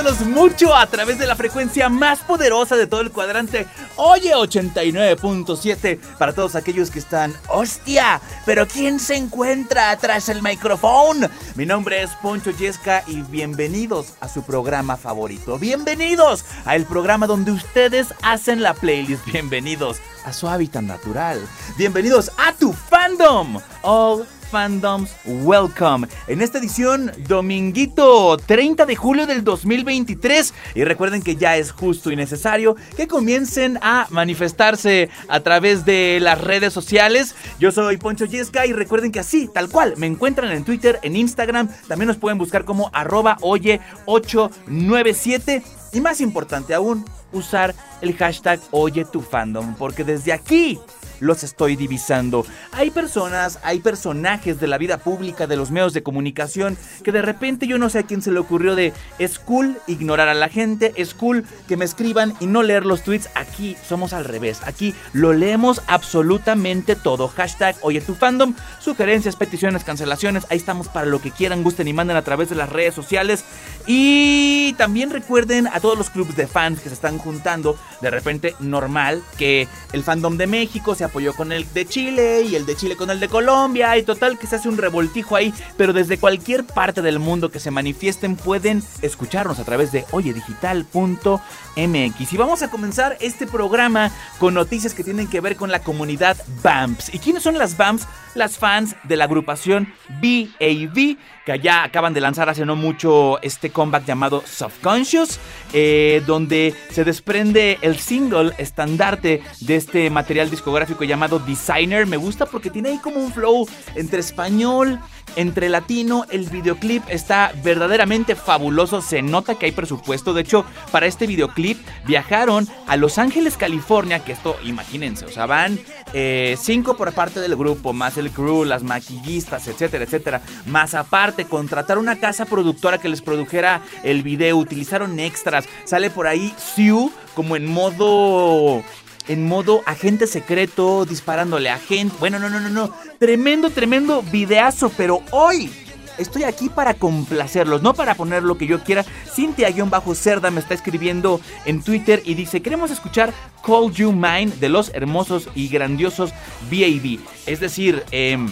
abrazándonos mucho a través de la frecuencia más poderosa de todo el cuadrante. Oye, 89.7 para todos aquellos que están. ¡Hostia! ¿Pero quién se encuentra atrás del micrófono? Mi nombre es Poncho Yesca y bienvenidos a su programa favorito. Bienvenidos a el programa donde ustedes hacen la playlist. Bienvenidos a su hábitat natural. Bienvenidos a tu fandom. All Fandoms Welcome. En esta edición, dominguito 30 de julio del 2023. Y recuerden que ya es justo y necesario que comiencen a manifestarse a través de las redes sociales. Yo soy Poncho Yesca y recuerden que así, tal cual, me encuentran en Twitter, en Instagram. También nos pueden buscar como arroba oye897. Y más importante aún, usar el hashtag Oye tu fandom, porque desde aquí los estoy divisando. Hay personas, hay personajes de la vida pública, de los medios de comunicación, que de repente yo no sé a quién se le ocurrió de es cool ignorar a la gente, es cool que me escriban y no leer los tweets. Aquí somos al revés, aquí lo leemos absolutamente todo. Hashtag Oye tu fandom, sugerencias, peticiones, cancelaciones, ahí estamos para lo que quieran, gusten y manden a través de las redes sociales. Y también recuerden a todos los clubes de fans que se están juntando, de repente normal que el fandom de México se apoyó con el de Chile y el de Chile con el de Colombia y total que se hace un revoltijo ahí, pero desde cualquier parte del mundo que se manifiesten pueden escucharnos a través de oyedigital.mx. Y vamos a comenzar este programa con noticias que tienen que ver con la comunidad BAMPS. ¿Y quiénes son las BAMPS? Las fans de la agrupación BAV, que ya acaban de lanzar hace no mucho este comeback llamado Subconscious, eh, donde se desprende el single estandarte de este material discográfico llamado Designer. Me gusta porque tiene ahí como un flow entre español, entre latino. El videoclip está verdaderamente fabuloso. Se nota que hay presupuesto. De hecho, para este videoclip viajaron a Los Ángeles, California. Que esto, imagínense, o sea, van eh, cinco por parte del grupo, más el crew, las maquillistas, etcétera, etcétera. Más aparte, contratar una casa productora que les produjera el video. Utilizaron extras. Sale por ahí Sue como en modo en modo agente secreto, disparándole a gente. Bueno, no, no, no, no. Tremendo, tremendo videazo, pero hoy estoy aquí para complacerlos, no para poner lo que yo quiera. Cintia-Cerda me está escribiendo en Twitter y dice, queremos escuchar Call You Mine de los hermosos y grandiosos BAB. Es decir, em,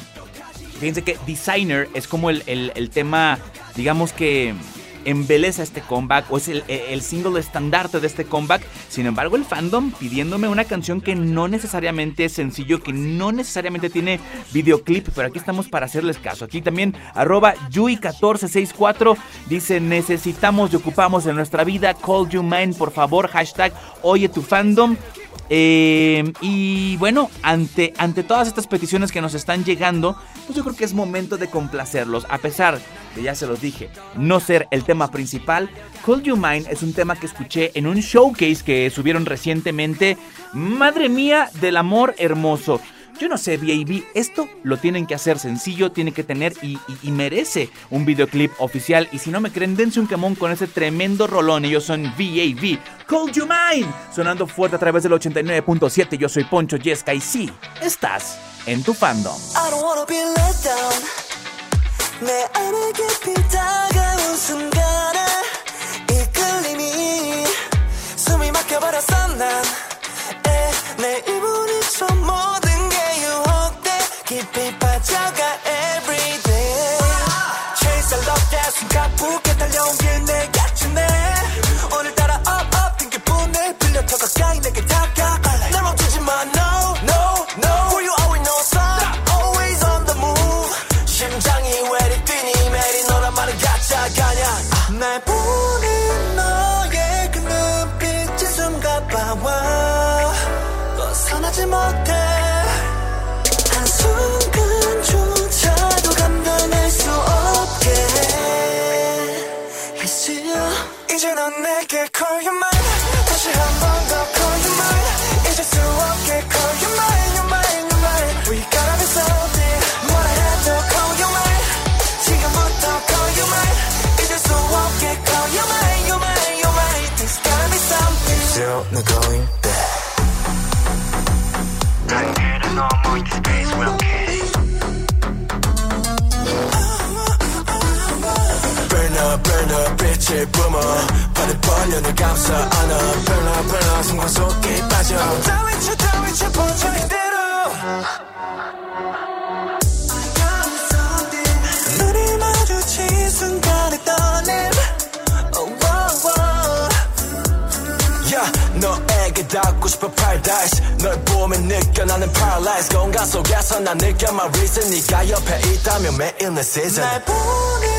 fíjense que Designer es como el, el tema, digamos que embeleza este comeback o es el, single estandarte de este comeback. Sin embargo, el fandom pidiéndome una canción que no necesariamente es sencillo, que no necesariamente tiene videoclip, pero aquí estamos para hacerles caso. Aquí también arroba Yui1464 dice necesitamos y ocupamos en nuestra vida Call You Mine, por favor, hashtag oye tu fandom. Eh, y bueno, ante, ante todas estas peticiones que nos están llegando, pues yo creo que es momento de complacerlos. A pesar de, ya se los dije, no ser el tema principal, Call You Mine es un tema que escuché en un showcase que subieron recientemente. Madre mía del amor hermoso. Yo no sé, VAB, esto lo tienen que hacer sencillo, tiene que tener y, merece un videoclip oficial. Y si no me creen, dense un camón con ese tremendo rolón. Ellos son VAB, Cold You Mind, sonando fuerte a través del 89.7. Yo soy Poncho Yesca y sí, estás en tu fandom. 내 안에 깊이 다가온 순간에 이끌림이 숨이 막혀버렸어 난. 에, 내 감싸 안아 burn up, 순간 속에 빠져. 다위쳐, 다위쳐, 보자 이대로. 눈이 마주친 순간의 떨림 Oh, oh, oh. 야, 너에게 닿고 싶어 paradise. 널 보면 느껴 나는 paralyze. 공간 속에서 난 느껴 my reason. 네가 옆에 있다면 매일 내 season. 날 보는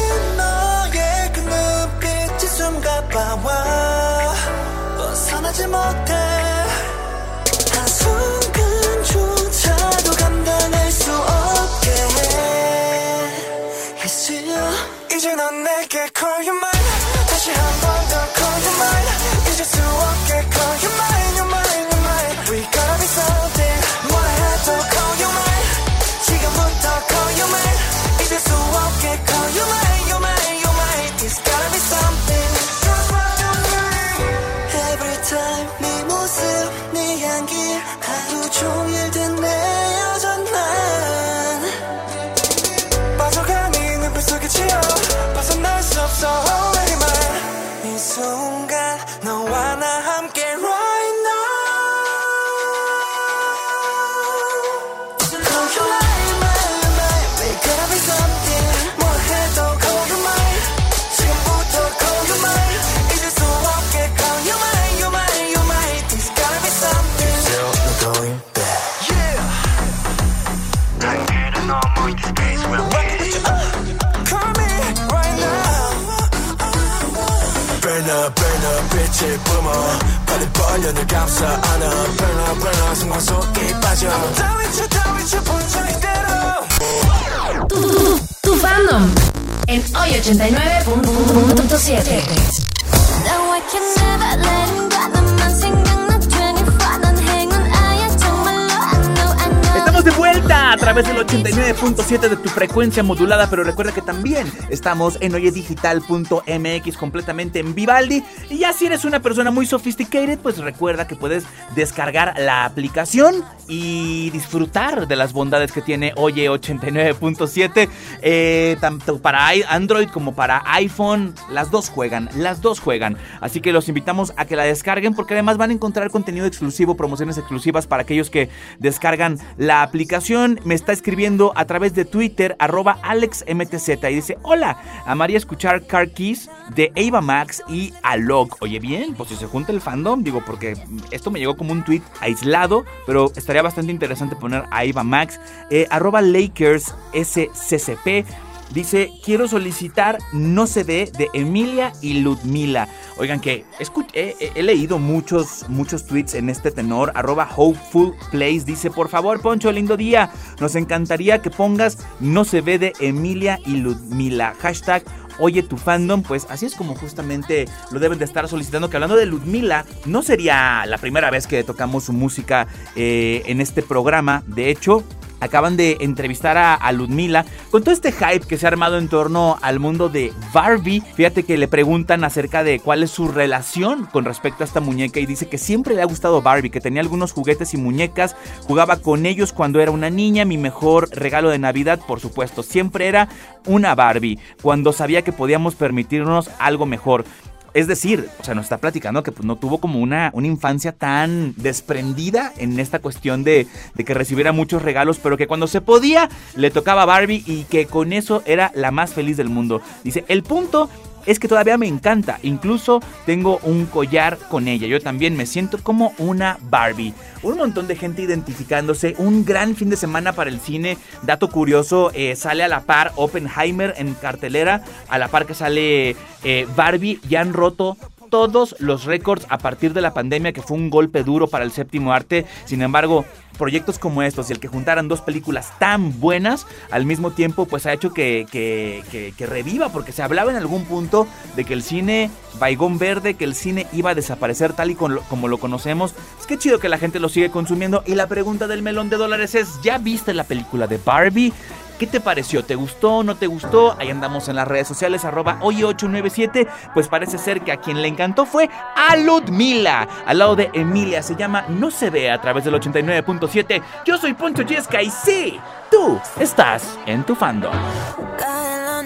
숨가봐와 벗어나지 못해. 한순간조차도 감당할 수 없게 했어 이제 넌 내게 call you mine 다시 한번 빛을 뿜어 파는 번연을 감싸 안아 Burn up, burn up, 순간 속에 빠져 다위쳐, 다위쳐, 보자 이대로 Tu, tu, tu fandom en hoy 89.7. Now I can never let him go a través del 89.7 de tu frecuencia modulada, pero recuerda que también estamos en oyedigital.mx completamente en Vivaldi. Y ya si eres una persona muy sophisticated, pues recuerda que puedes descargar la aplicación y disfrutar de las bondades que tiene Oye 89.7, eh, tanto para Android como para iPhone. Las dos juegan, las dos juegan. Así que los invitamos a que la descarguen porque además van a encontrar contenido exclusivo, promociones exclusivas para aquellos que descargan la aplicación. Me está escribiendo a través de Twitter, arroba AlexMTZ, y dice: Hola, amaría escuchar Car Keys de Ava Max y Alok. Oye, bien, pues si se junta el fandom, digo, porque esto me llegó como un tweet aislado, pero estaría bastante interesante poner a Ava Max. Eh, arroba Lakers SCCP. Dice, quiero solicitar No se ve de Emilia y Ludmila. Oigan que escu- he, he- he leído muchos, muchos tweets en este tenor. Arroba Hopeful Place dice, por favor Poncho, lindo día. Nos encantaría que pongas No se ve de Emilia y Ludmila. Hashtag Oye tu fandom, pues así es como justamente lo deben de estar solicitando. Que hablando de Ludmila, no sería la primera vez que tocamos su música eh, en este programa. De hecho, acaban de entrevistar a, a Ludmila con todo este hype que se ha armado en torno al mundo de Barbie. Fíjate que le preguntan acerca de cuál es su relación con respecto a esta muñeca y dice que siempre le ha gustado Barbie, que tenía algunos juguetes y muñecas, jugaba con ellos cuando era una niña. Mi mejor regalo de Navidad, por supuesto, siempre era una Barbie, cuando sabía que podíamos permitirnos algo mejor. Es decir, o sea, nos está platicando que pues, no tuvo como una, una infancia tan desprendida en esta cuestión de, de que recibiera muchos regalos, pero que cuando se podía le tocaba a Barbie y que con eso era la más feliz del mundo. Dice, el punto es que todavía me encanta. Incluso tengo un collar con ella. Yo también me siento como una Barbie. Un montón de gente identificándose. Un gran fin de semana para el cine. Dato curioso, eh, sale a la par Oppenheimer en cartelera. A la par que sale eh, Barbie. Ya han roto todos los récords a partir de la pandemia, que fue un golpe duro para el séptimo arte. Sin embargo, proyectos como estos y el que juntaran dos películas tan buenas al mismo tiempo, pues ha hecho que, que, que- reviva, porque se hablaba en algún punto de que el cine Baigón Verde, que el cine iba a desaparecer tal y como lo conocemos. Es que chido que la gente lo sigue consumiendo. Y la pregunta del melón de dólares es, ¿ya viste la película de Barbie? ¿Qué te pareció? ¿Te gustó? ¿No te gustó? Ahí andamos en las redes sociales, arroba oye897. Pues parece ser que a quien le encantó fue a Ludmila, al lado de Emilia. Se llama No se ve a través del 89.7. Yo soy Poncho Yesca y sí, tú estás en tu fandom.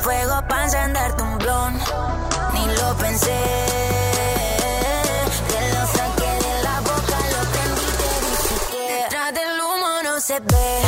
fuego para encenderte un blon. Ni lo pensé. Te lo saqué de la boca, lo prendí, te dije que detrás del humo no se ve,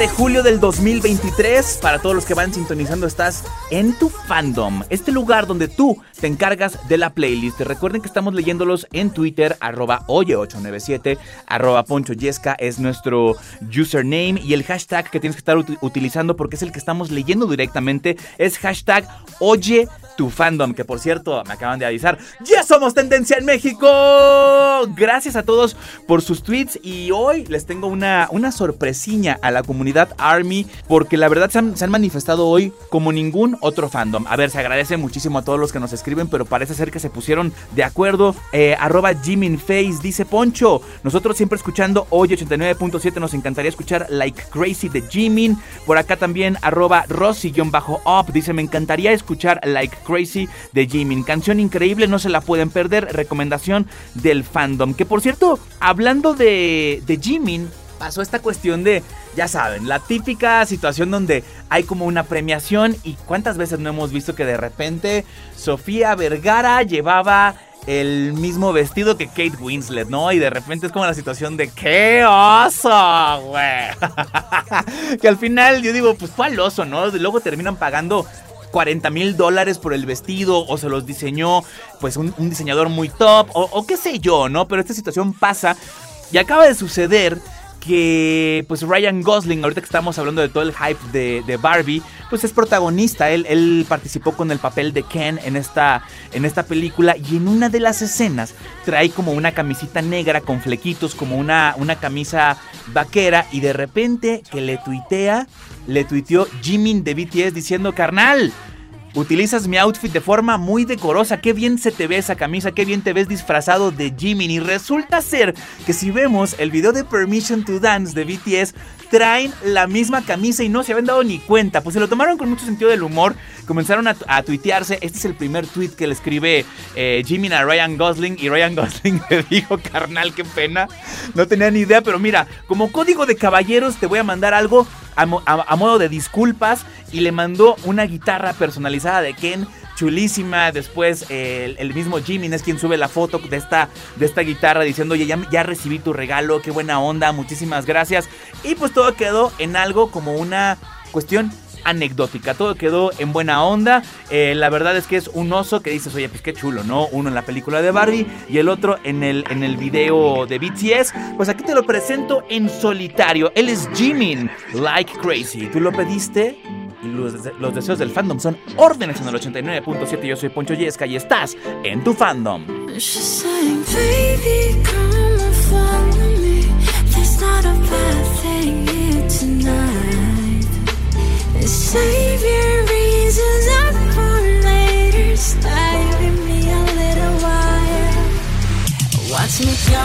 de julio del 2023. Para todos los que van sintonizando, estás en tu fandom, este lugar donde tú te encargas de la playlist. Recuerden que estamos leyéndolos en Twitter, arroba oye897, arroba poncho yesca es nuestro username y el hashtag que tienes que estar ut- utilizando porque es el que estamos leyendo directamente es hashtag oye tu fandom, que por cierto me acaban de avisar, ya somos tendencia en México. Gracias a todos por sus tweets y hoy les tengo una, una sorpresiña a la comunidad Army porque la verdad se han, manifestado hoy como ningún otro fandom. A ver, se agradece muchísimo a todos los que nos escriben, pero parece ser que se pusieron de acuerdo. Eh, arroba Jiminface dice Poncho, nosotros siempre escuchando hoy 89.7 nos encantaría escuchar Like Crazy de Jimin. Por acá también arroba Rosy-up dice me encantaría escuchar Like Crazy de Jimin. Canción increíble, no se la pueden perder. Recomendación del fandom. Que por cierto, hablando de, de Jimin, pasó esta cuestión de, ya saben, la típica situación donde hay como una premiación y cuántas veces no hemos visto que de repente Sofía Vergara llevaba el mismo vestido que Kate Winslet, ¿no? Y de repente es como la situación de ¡qué oso, güey! que al final yo digo, pues fue al oso, ¿no? Luego terminan pagando 40 mil dólares por el vestido o se los diseñó pues un, diseñador muy top o, o qué sé yo, ¿no? Pero esta situación pasa y acaba de suceder que pues Ryan Gosling, ahorita que estamos hablando de todo el hype de, de Barbie, pues es protagonista, él, él, participó con el papel de Ken en esta, en esta película y en una de las escenas trae como una camisita negra con flequitos, como una, una camisa vaquera y de repente que le tuitea, le tuiteó Jimin de BTS diciendo, carnal, Utilizas mi outfit de forma muy decorosa. Qué bien se te ve esa camisa, qué bien te ves disfrazado de Jimin. Y resulta ser que si vemos el video de Permission to Dance de BTS, traen la misma camisa y no se habían dado ni cuenta. Pues se lo tomaron con mucho sentido del humor. Comenzaron a, a tuitearse. Este es el primer tweet que le escribe eh, Jimin a Ryan Gosling. Y Ryan Gosling le dijo, carnal, qué pena. No tenía ni idea, pero mira, como código de caballeros te voy a mandar algo a modo de disculpas. Y le mandó una guitarra personalizada de Ken chulísima. Después el, el mismo Jimin es quien sube la foto de esta, de esta guitarra diciendo, ya, ya recibí tu regalo, qué buena onda, muchísimas gracias. Y pues todo quedó en algo como una cuestión anecdótica, todo quedó en buena onda. Eh, la verdad es que es un oso que dices, oye, pues qué chulo, ¿no? Uno en la película de Barbie y el otro en el, en el video de BTS. Pues aquí te lo presento en solitario. Él es Jimin, like crazy. ¿Tú lo pediste? Y los, los deseos del fandom son órdenes en el 89.7. Yo soy Poncho Yesca y estás en tu fandom. Watch me go.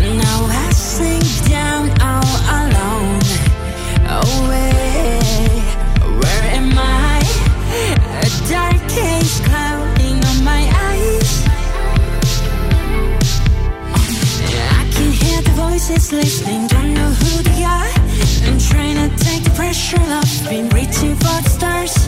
Now I sink down all alone. Away. Voices listening, don't know who they are. I'm trying to take the pressure off, been reaching for the stars.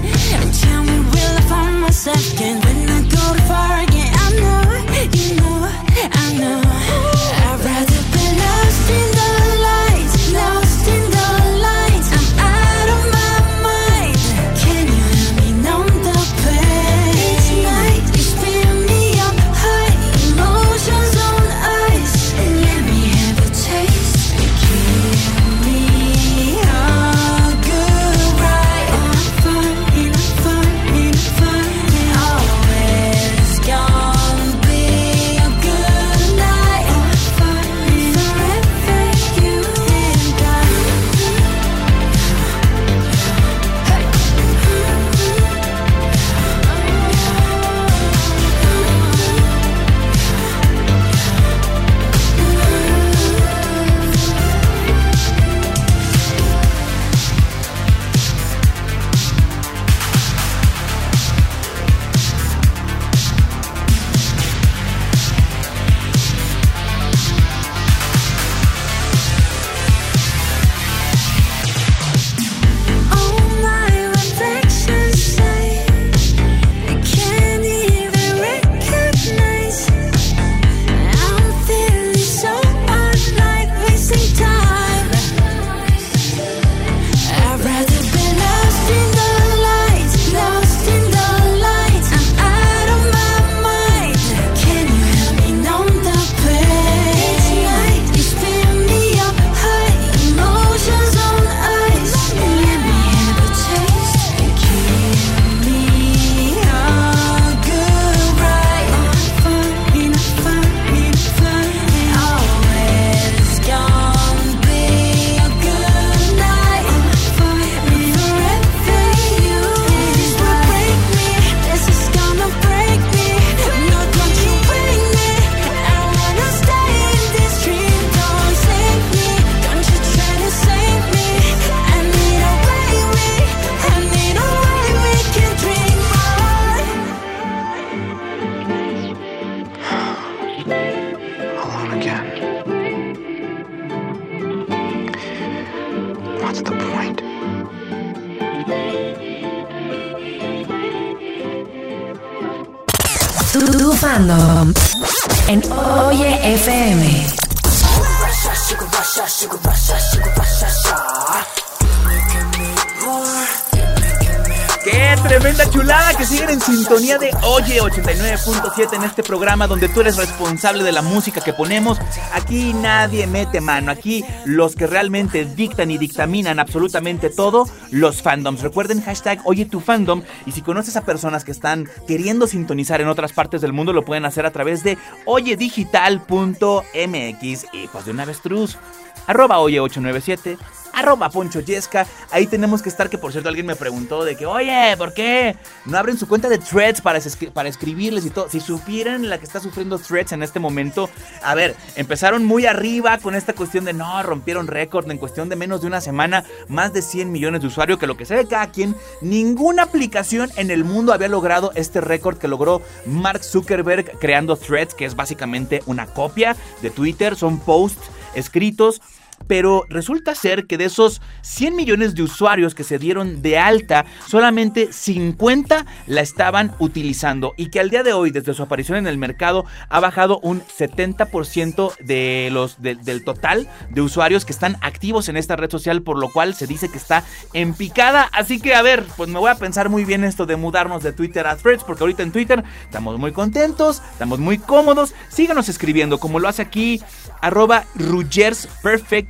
De Oye 89.7 en este programa donde tú eres responsable de la música que ponemos. Aquí nadie mete mano. Aquí los que realmente dictan y dictaminan absolutamente todo, los fandoms. Recuerden hashtag Oye tu fandom. Y si conoces a personas que están queriendo sintonizar en otras partes del mundo, lo pueden hacer a través de oyedigital.mx. Y pues de una vez truz. Arroba Oye 897 arroba Poncho Yesca. Ahí tenemos que estar, que por cierto alguien me preguntó de que, oye, ¿por qué no abren su cuenta de threads para, escri- para escribirles y todo? Si supieran la que está sufriendo threads en este momento, a ver, empezaron muy arriba con esta cuestión de no, rompieron récord en cuestión de menos de una semana, más de 100 millones de usuarios, que lo que se ve cada quien, ninguna aplicación en el mundo había logrado este récord que logró Mark Zuckerberg creando threads, que es básicamente una copia de Twitter, son posts escritos pero resulta ser que de esos 100 millones de usuarios que se dieron de alta, solamente 50 la estaban utilizando y que al día de hoy, desde su aparición en el mercado, ha bajado un 70% de los, de- del total de usuarios que están activos en esta red social, por lo cual se dice que está en picada. Así que a ver, pues me voy a pensar muy bien esto de mudarnos de Twitter a Threads, porque ahorita en Twitter estamos muy contentos, estamos muy cómodos. Síganos escribiendo, como lo hace aquí arroba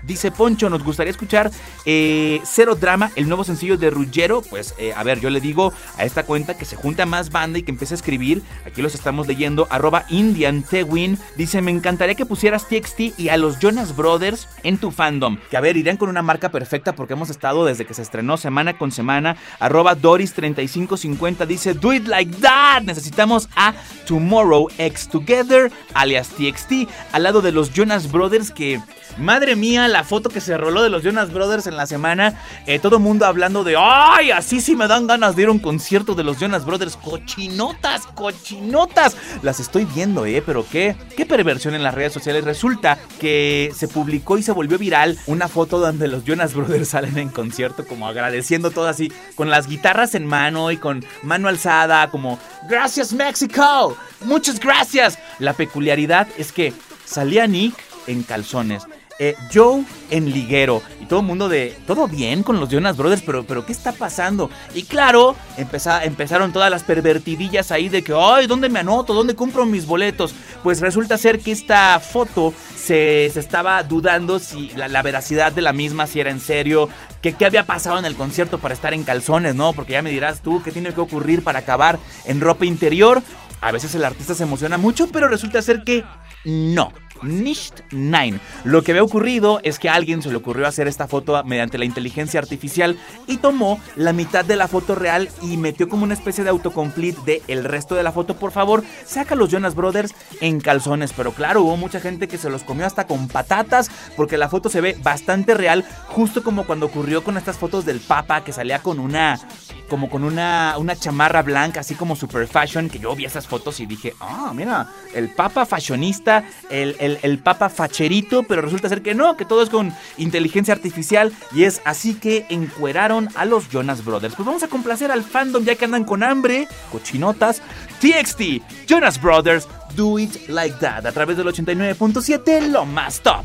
Dice Poncho, nos gustaría escuchar eh, Cero Drama, el nuevo sencillo de Ruggero. Pues eh, a ver, yo le digo a esta cuenta que se junta más banda y que empiece a escribir. Aquí los estamos leyendo, arroba Indian Tewin, dice, me encantaría que pusieras TXT y a los Jonas Brothers en tu fandom. Que a ver, irían con una marca perfecta porque hemos estado desde que se estrenó semana con semana. Arroba Doris3550 dice, do it like that. Necesitamos a Tomorrow X Together, alias TXT, al lado de los Jonas Brothers que... Madre mía, la foto que se roló de los Jonas Brothers en la semana. eh, todo mundo hablando de, ¡ay! Así sí me dan ganas de ir a un concierto de los Jonas Brothers. Cochinotas, cochinotas. Las estoy viendo, ¿eh? Pero qué, qué perversión en las redes sociales. Resulta que se publicó y se volvió viral una foto donde los Jonas Brothers salen en concierto como agradeciendo todo así, con las guitarras en mano y con mano alzada, como, ¡Gracias México! ¡Muchas gracias! La peculiaridad es que salía Nick en calzones. Eh, Joe en liguero y todo el mundo de todo bien con los Jonas Brothers, pero, pero ¿qué está pasando? Y claro, empeza- empezaron todas las pervertidillas ahí de que, ay, ¿dónde me anoto? ¿Dónde compro mis boletos? Pues resulta ser que esta foto se, se estaba dudando si la, la veracidad de la misma, si era en serio, que qué había pasado en el concierto para estar en calzones, ¿no? Porque ya me dirás tú qué tiene que ocurrir para acabar en ropa interior. A veces el artista se emociona mucho, pero resulta ser que no. Nicht Nine. Lo que había ocurrido es que a alguien se le ocurrió hacer esta foto mediante la inteligencia artificial y tomó la mitad de la foto real y metió como una especie de autocomplete de el resto de la foto. Por favor, saca los Jonas Brothers en calzones. Pero claro, hubo mucha gente que se los comió hasta con patatas porque la foto se ve bastante real, justo como cuando ocurrió con estas fotos del Papa que salía con una como con una, una chamarra blanca, así como super fashion, que yo vi esas fotos y dije, ah, mira, el papa fashionista, el, el, el papa facherito, pero resulta ser que no, que todo es con inteligencia artificial y es así que encueraron a los Jonas Brothers. Pues vamos a complacer al fandom ya que andan con hambre, cochinotas, TXT, Jonas Brothers, Do It Like That, a través del 89.7, lo más top.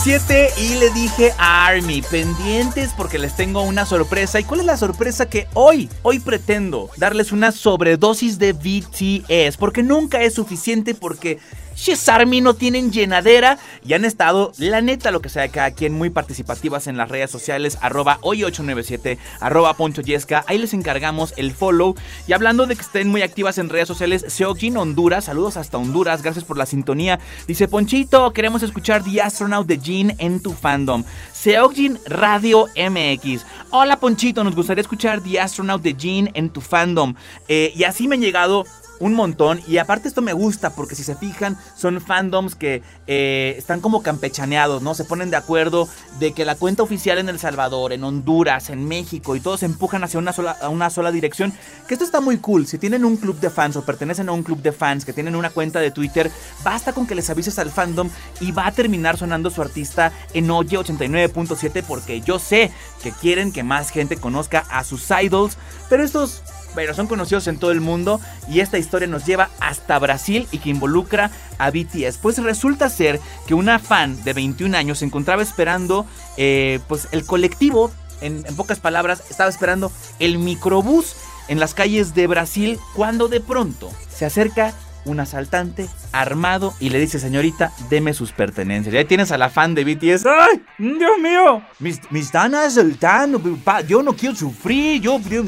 89.7 y le dije a Army, pendientes porque les tengo una sorpresa. ¿Y cuál es la sorpresa que hoy, hoy pretendo darles una sobredosis de BTS? Porque nunca es suficiente porque She's Army no tienen llenadera y han estado, la neta, lo que sea cada quien, muy participativas en las redes sociales, arroba hoy897, arroba Poncho Yesca. Ahí les encargamos el follow. Y hablando de que estén muy activas en redes sociales, Seokjin Honduras, saludos hasta Honduras, gracias por la sintonía. Dice Ponchito, queremos escuchar The Astronaut de Jean en tu fandom. Seokjin Radio MX. Hola Ponchito, nos gustaría escuchar The Astronaut de Jean en tu fandom. Eh, y así me han llegado un montón. Y aparte esto me gusta porque si se fijan son fandoms que eh, están como campechaneados, ¿no? Se ponen de acuerdo de que la cuenta oficial en El Salvador, en Honduras, en México y todos se empujan hacia una sola, una sola dirección. Que esto está muy cool. Si tienen un club de fans o pertenecen a un club de fans que tienen una cuenta de Twitter, basta con que les avises al fandom y va a terminar sonando su artista en Oye 89.7 porque yo sé que quieren que más gente conozca a sus idols. Pero estos pero son conocidos en todo el mundo y esta historia nos lleva hasta Brasil y que involucra a BTS. Pues resulta ser que una fan de 21 años se encontraba esperando eh, pues el colectivo, en, en pocas palabras, estaba esperando el microbús en las calles de Brasil cuando de pronto se acerca un asaltante armado y le dice, señorita, deme sus pertenencias. Y ahí tienes a la fan de BTS. ¡Ay, Dios mío! Me, me están asaltando. pa- Yo no quiero sufrir. Yo, yo-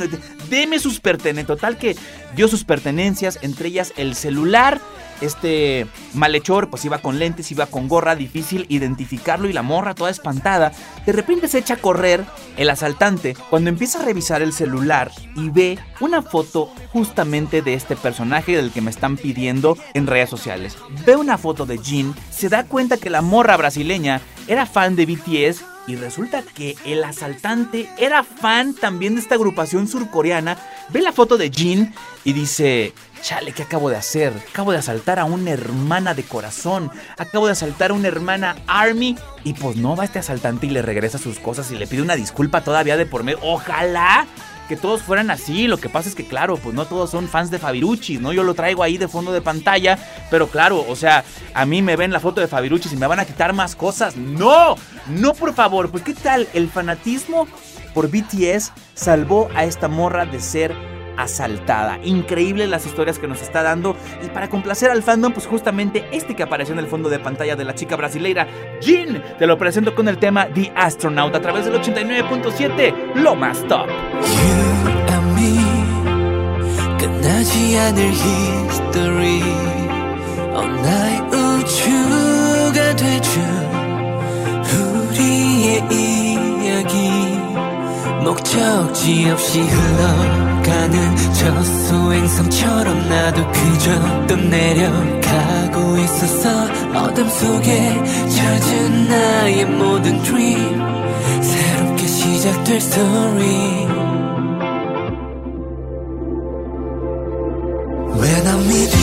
deme sus pertenencias. Total que dio sus pertenencias, entre ellas el celular. Este malhechor pues iba con lentes, iba con gorra, difícil identificarlo y la morra toda espantada. De repente se echa a correr el asaltante cuando empieza a revisar el celular y ve una foto justamente de este personaje del que me están pidiendo en redes sociales. Ve una foto de Jin, se da cuenta que la morra brasileña era fan de BTS y resulta que el asaltante era fan también de esta agrupación surcoreana. Ve la foto de Jin y dice, chale, ¿qué acabo de hacer? Acabo de asaltar a una hermana de corazón. Acabo de asaltar a una hermana Army. Y pues no va este asaltante y le regresa sus cosas y le pide una disculpa todavía de por medio. Ojalá que todos fueran así. Lo que pasa es que, claro, pues no todos son fans de Fabiruchis, ¿no? Yo lo traigo ahí de fondo de pantalla. Pero claro, o sea, a mí me ven la foto de Fabiruchis y me van a quitar más cosas. ¡No! No, por favor. Pues, ¿qué tal? El fanatismo por BTS salvó a esta morra de ser asaltada. Increíble las historias que nos está dando. Y para complacer al fandom, pues justamente este que apareció en el fondo de pantalla de la chica brasileira, Jin, te lo presento con el tema The Astronaut a través del 89.7, lo más top. You and me 끝나지 않을 history 어나의 우주가 되죠 우리의 이야기 목적지 없이 흘러 가는 저 소행성처럼 나도 그저 떠내려가고 있었어. 어둠 속에 젖은 나의 모든 dream. 새롭게 시작될 story. When I'm with you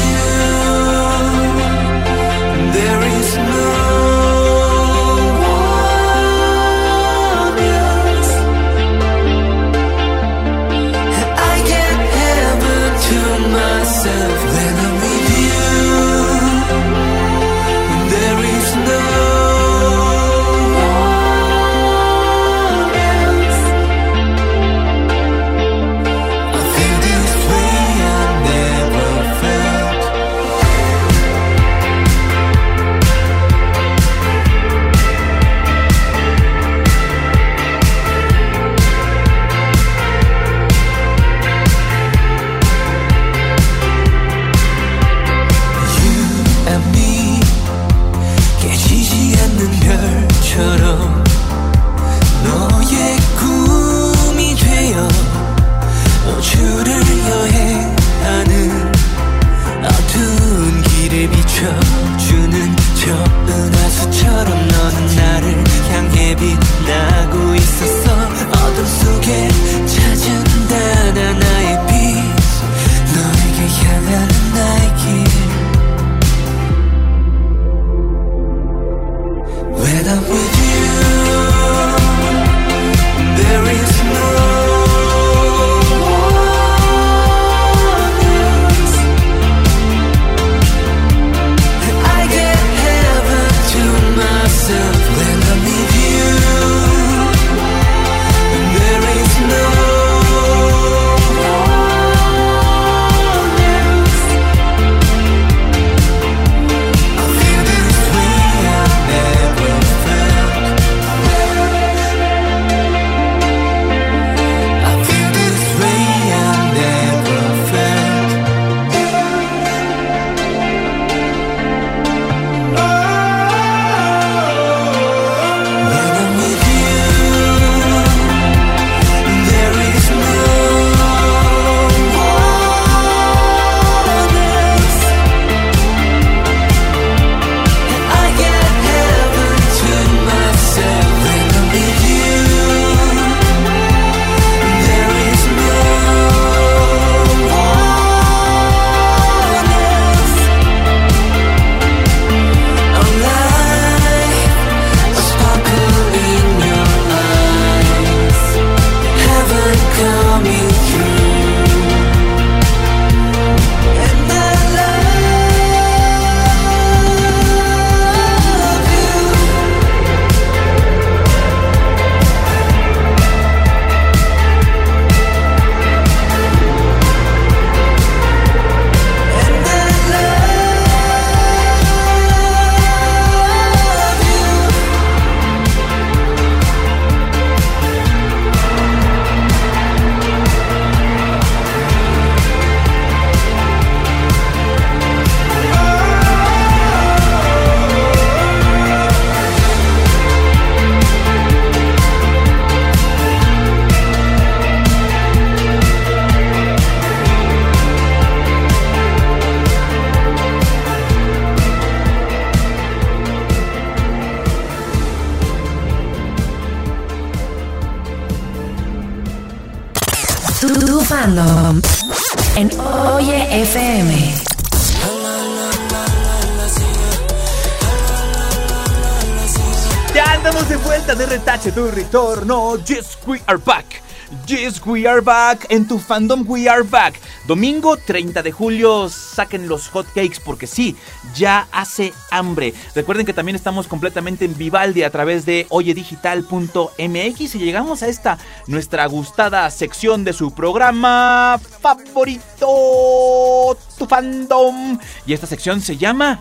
retorno. Yes, we are back. Yes, we are back. En tu fandom, we are back. Domingo 30 de julio, saquen los hotcakes porque sí, ya hace hambre. Recuerden que también estamos completamente en Vivaldi a través de oyedigital.mx y llegamos a esta nuestra gustada sección de su programa favorito, tu fandom. Y esta sección se llama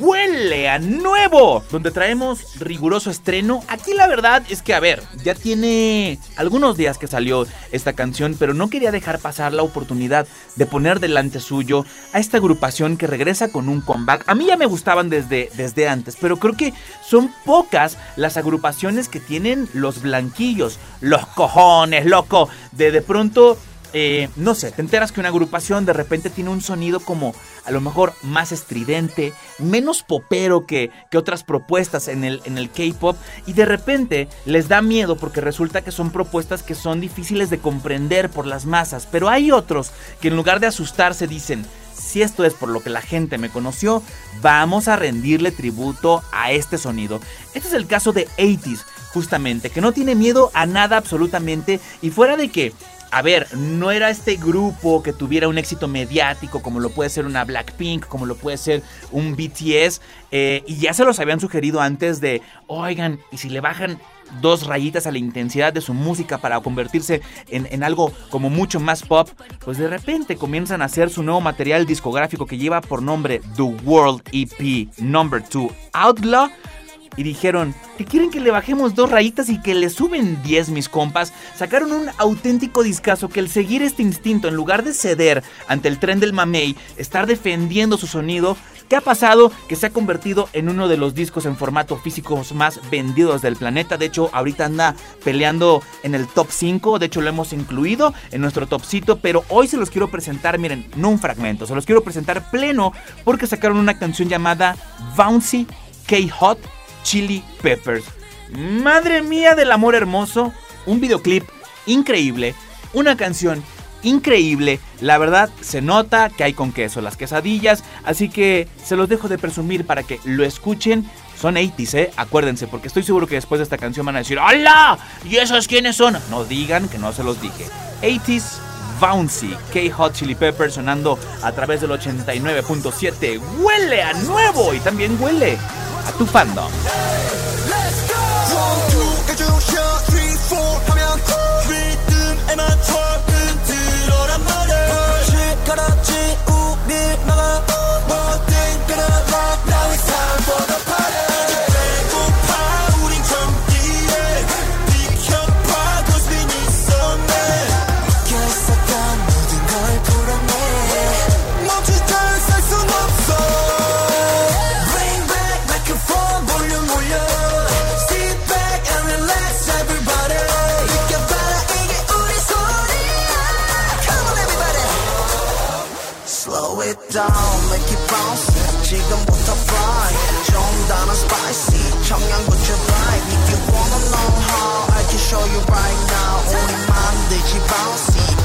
huele a nuevo, donde traemos riguroso estreno. Aquí la verdad es que, a ver, ya tiene algunos días que salió esta canción, pero no quería dejar pasar la oportunidad de poner delante suyo a esta agrupación que regresa con un comeback. A mí ya me gustaban desde, desde antes, pero creo que son pocas las agrupaciones que tienen los blanquillos, los cojones, loco, de de pronto eh, no sé, te enteras que una agrupación de repente tiene un sonido como a lo mejor más estridente, menos popero que, que otras propuestas en el, en el K-pop y de repente les da miedo porque resulta que son propuestas que son difíciles de comprender por las masas, pero hay otros que en lugar de asustarse dicen, si esto es por lo que la gente me conoció, vamos a rendirle tributo a este sonido. Este es el caso de 80s, justamente, que no tiene miedo a nada absolutamente y fuera de que a ver, no era este grupo que tuviera un éxito mediático como lo puede ser una Blackpink, como lo puede ser un BTS, eh, y ya se los habían sugerido antes de, oigan, y si le bajan dos rayitas a la intensidad de su música para convertirse en, en algo como mucho más pop, pues de repente comienzan a hacer su nuevo material discográfico que lleva por nombre The World EP Number 2 Outlaw y dijeron que quieren que le bajemos dos rayitas y que le suben 10 mis compas, sacaron un auténtico discazo que el seguir este instinto en lugar de ceder ante el tren del mamey, estar defendiendo su sonido, ¿qué ha pasado? Que se ha convertido en uno de los discos en formato físico más vendidos del planeta, de hecho ahorita anda peleando en el top 5, de hecho lo hemos incluido en nuestro topcito, pero hoy se los quiero presentar, miren, no un fragmento, se los quiero presentar pleno porque sacaron una canción llamada Bouncy K-Hot Chili Peppers. Madre mía del amor hermoso, un videoclip increíble, una canción increíble, la verdad se nota que hay con queso las quesadillas, así que se los dejo de presumir para que lo escuchen. Son 80s, ¿eh? Acuérdense, porque estoy seguro que después de esta canción van a decir ¡Hola! ¿Y esos quiénes son? No digan que no se los dije. 80s Bouncy, K-Hot Chili Peppers sonando a través del 89.7. Huele a nuevo y también huele a tu fandom. down make it bounce 지금부터 fly 좀 더는 spicy 청양고추 vibe If you wanna know how I can show you right now 우리 만들지 bouncy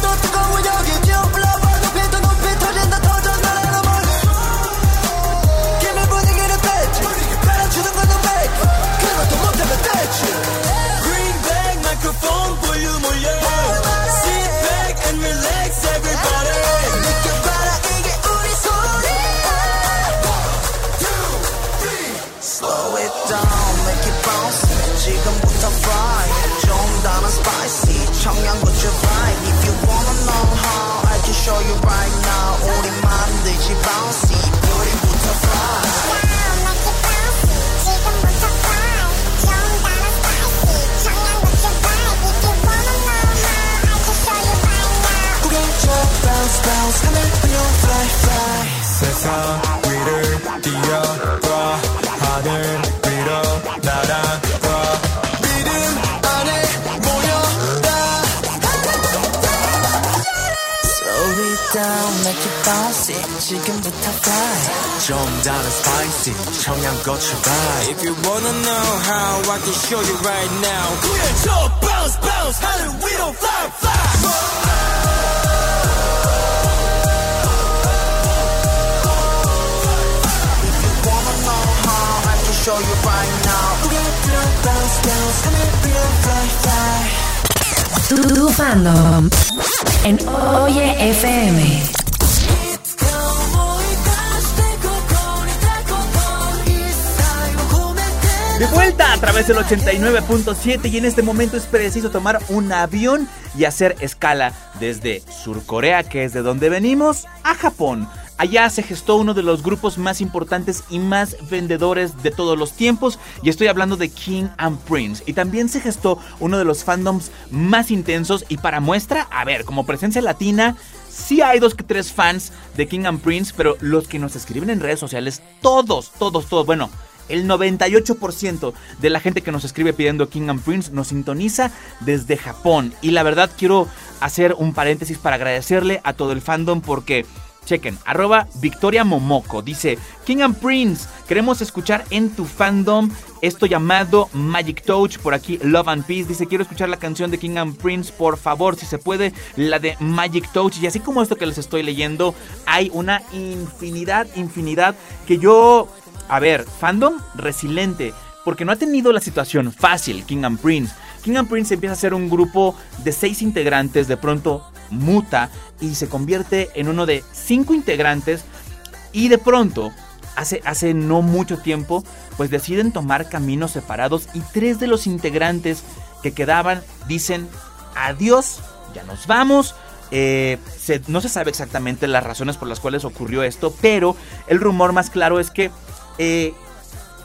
microphone 볼륨 올려 Sit back and relax everybody 느껴봐라 이게 우리 소리야 Slow it down make it bounce 지금부터 fly 좀 더는 spicy 청양고추 vibe If you wanna know how I can show you right now 우리 만들지 bouncy bounce 하늘 위로 fly fly 세상 위를 뛰어봐 하늘 위로 날아가 믿음 안에 모여라 Slow it down, make it bouncy 지금부터 fly 좀 다른 spicy 청양고추 vibe If you wanna know how I can show you right now 그래 저 bounce bounce 하늘 위로 fly fly show you Tu fandom en Oye FM. De vuelta a través del 89.7 y en este momento es preciso tomar un avión y hacer escala desde Sur Corea, que es de donde venimos, a Japón. Allá se gestó uno de los grupos más importantes y más vendedores de todos los tiempos y estoy hablando de King and Prince. Y también se gestó uno de los fandoms más intensos y para muestra, a ver, como presencia latina, sí hay dos que tres fans de King and Prince, pero los que nos escriben en redes sociales, todos, todos, todos, bueno, el 98% de la gente que nos escribe pidiendo King and Prince nos sintoniza desde Japón. Y la verdad quiero hacer un paréntesis para agradecerle a todo el fandom porque... Chequen, arroba Victoria Momoko dice King and Prince, queremos escuchar en tu fandom esto llamado Magic Touch. Por aquí Love and Peace dice quiero escuchar la canción de King and Prince, por favor, si se puede, la de Magic Touch. Y así como esto que les estoy leyendo, hay una infinidad, infinidad que yo a ver, fandom resiliente, porque no ha tenido la situación fácil King and Prince. King and Prince empieza a ser un grupo de seis integrantes, de pronto muta y se convierte en uno de cinco integrantes y de pronto, hace, hace no mucho tiempo, pues deciden tomar caminos separados y tres de los integrantes que quedaban dicen adiós, ya nos vamos. Eh, se- no se sabe exactamente las razones por las cuales ocurrió esto, pero el rumor más claro es que eh,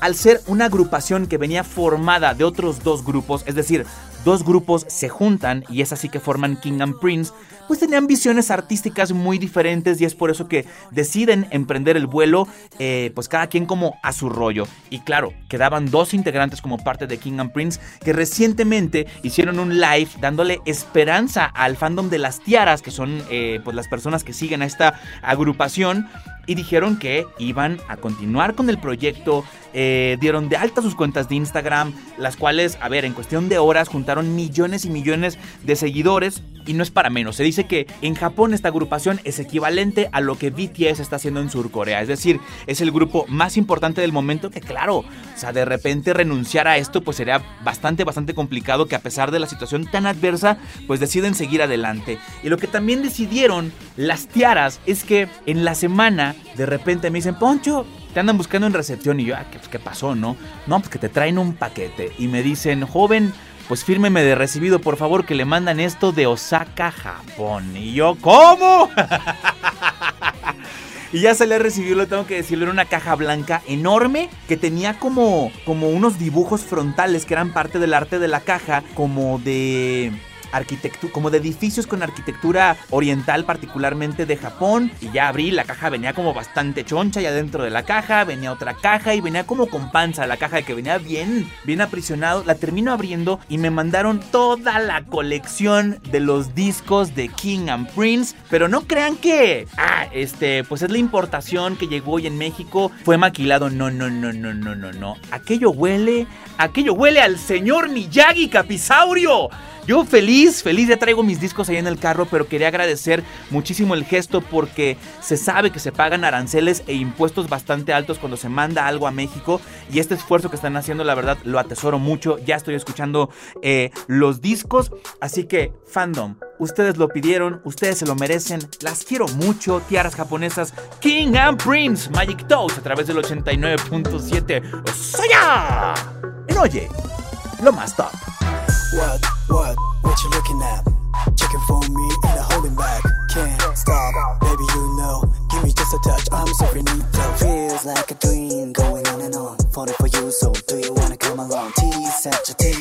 al ser una agrupación que venía formada de otros dos grupos, es decir, dos grupos se juntan y es así que forman King and Prince, pues tenían visiones artísticas muy diferentes y es por eso que deciden emprender el vuelo, eh, pues cada quien como a su rollo. Y claro, quedaban dos integrantes como parte de King and Prince que recientemente hicieron un live dándole esperanza al fandom de las tiaras, que son eh, pues las personas que siguen a esta agrupación y dijeron que iban a continuar con el proyecto. eh, dieron de alta sus cuentas de Instagram, las cuales, a ver, en cuestión de horas juntaron millones y millones de seguidores. Y no es para menos. Se dice que en Japón esta agrupación es equivalente a lo que BTS está haciendo en Surcorea. Es decir, es el grupo más importante del momento que, claro, o sea, de repente renunciar a esto, pues sería bastante, bastante complicado. Que a pesar de la situación tan adversa, pues deciden seguir adelante. Y lo que también decidieron las tiaras es que en la semana de repente me dicen, Poncho, te andan buscando en recepción. Y yo, ah, ¿qué, pues, ¿qué pasó, no? No, pues que te traen un paquete. Y me dicen, joven, pues fírmeme de recibido, por favor, que le mandan esto de Osaka, Japón. Y yo, ¿cómo? Y ya se le recibió, lo tengo que decirlo, era una caja blanca enorme que tenía como, como unos dibujos frontales que eran parte del arte de la caja, como de arquitectura, como de edificios con arquitectura oriental, particularmente de Japón. Y ya abrí, la caja venía como bastante choncha y adentro de la caja venía otra caja y venía como con panza la caja que venía bien, bien aprisionado. La termino abriendo y me mandaron toda la colección de los discos de King and Prince. Pero no crean que, ah, este, pues es la importación que llegó hoy en México. Fue maquilado. No, no, no, no, no, no, no. Aquello huele, aquello huele al señor Miyagi Capisaurio. Yo feliz, feliz, ya traigo mis discos ahí en el carro, pero quería agradecer muchísimo el gesto porque se sabe que se pagan aranceles e impuestos bastante altos cuando se manda algo a México y este esfuerzo que están haciendo, la verdad, lo atesoro mucho. Ya estoy escuchando eh, los discos, así que fandom, ustedes lo pidieron, ustedes se lo merecen, las quiero mucho, tiaras japonesas, King and Prince, Magic Toast a través del 89.7. ¡Soya! En Oye, lo más top. What, what, what you looking at? Checking for me and a holding back. Can't stop, baby, you know. Give me just a touch, I'm so finito. Feels like a dream, going on and on. Falling for you, so do you wanna come along? Tease, set your tease,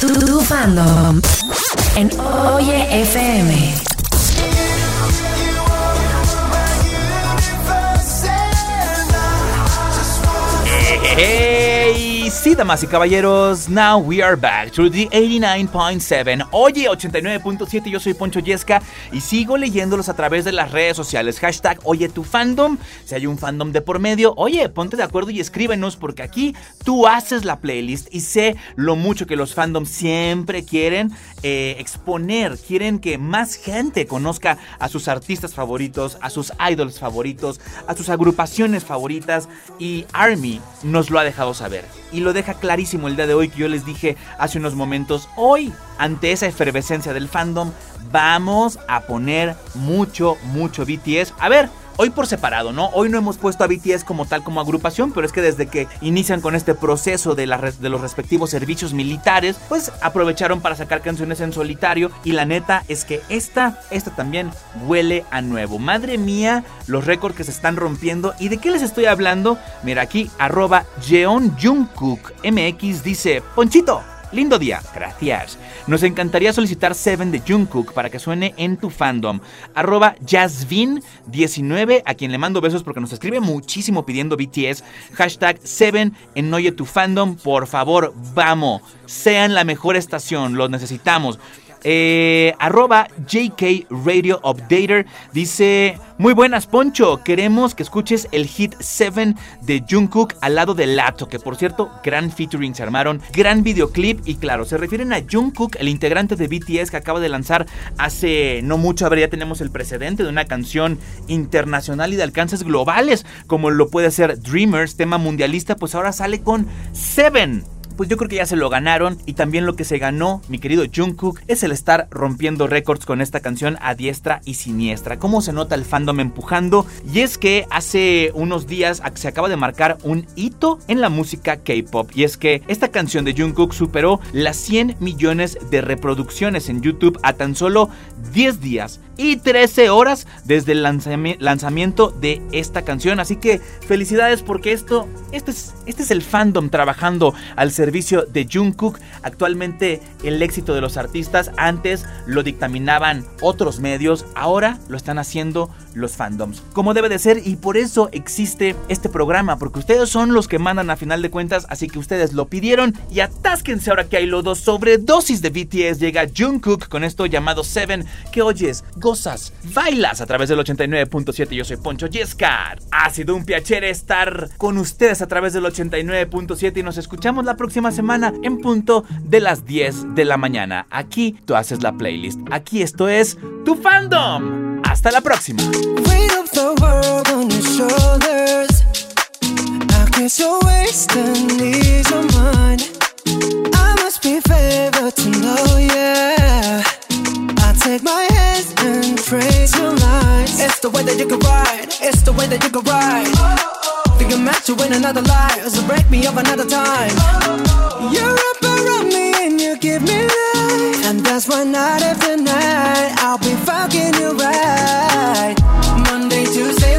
Tu, tu fandom en Oye FM. Hey, sí, damas y caballeros, now we are back to the 89.7. Oye, 89.7, yo soy Poncho Yesca y sigo leyéndolos a través de las redes sociales. Hashtag Oye fandom. Si hay un fandom de por medio, oye, ponte de acuerdo y escríbenos porque aquí tú haces la playlist y sé lo mucho que los fandoms siempre quieren eh, exponer, quieren que más gente conozca a sus artistas favoritos, a sus idols favoritos, a sus agrupaciones favoritas y Army nos lo ha dejado saber. Y lo deja clarísimo el día de hoy que yo les dije hace unos momentos. Hoy, ante esa efervescencia del fandom, vamos a poner mucho, mucho BTS. A ver, hoy por separado, ¿no? Hoy no hemos puesto a BTS como tal como agrupación, pero es que desde que inician con este proceso de, los respectivos servicios militares, pues aprovecharon para sacar canciones en solitario y la neta es que esta, esta también huele a nuevo. Madre mía, los récords que se están rompiendo. ¿Y de qué les estoy hablando? Mira aquí, arroba Jeon MX dice, Ponchito. Lindo día, gracias. Nos encantaría solicitar Seven de Jungkook para que suene en tu fandom. Arroba Jasvin19, a quien le mando besos porque nos escribe muchísimo pidiendo BTS. Hashtag Seven en Oye tu fandom. Por favor, vamos. Sean la mejor estación, los necesitamos. Eh, arroba JK Radio Updater dice: Muy buenas, Poncho. Queremos que escuches el hit 7 de Jungkook al lado de Lato. Que por cierto, gran featuring se armaron, gran videoclip. Y claro, se refieren a Jungkook, el integrante de BTS que acaba de lanzar hace no mucho. A ver, ya tenemos el precedente de una canción internacional y de alcances globales, como lo puede ser Dreamers, tema mundialista. Pues ahora sale con 7 pues yo creo que ya se lo ganaron y también lo que se ganó, mi querido Jungkook, es el estar rompiendo récords con esta canción a diestra y siniestra. ¿Cómo se nota el fandom empujando? Y es que hace unos días se acaba de marcar un hito en la música K-pop y es que esta canción de Jungkook superó las 100 millones de reproducciones en YouTube a tan solo 10 días y 13 horas desde el lanzami- lanzamiento de esta canción. Así que felicidades porque esto, este es, este es el fandom trabajando al servicio de Jungkook. Actualmente el éxito de los artistas antes lo dictaminaban otros medios, ahora lo están haciendo los fandoms. Como debe de ser y por eso existe este programa, porque ustedes son los que mandan a final de cuentas, así que ustedes lo pidieron y atásquense ahora que hay lodo sobredosis de BTS. Llega Jungkook con esto llamado Seven, que oyes, bailas a través del 89.7. Yo soy Poncho Yescar. Ha sido un piacere estar con ustedes a través del 89.7 y nos escuchamos la próxima semana en punto de las 10 de la mañana. Aquí tú haces la playlist. Aquí esto es tu fandom. Hasta la próxima. I must be favored. Take my hands and your lines. It's the way that you can ride. It's the way that you can ride. Think I'm meant to win another life, so break me up another time. You're up around me and you give me life, and that's why night after night I'll be fucking you right. Monday, Tuesday,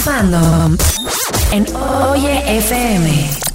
fandom en Oye FM.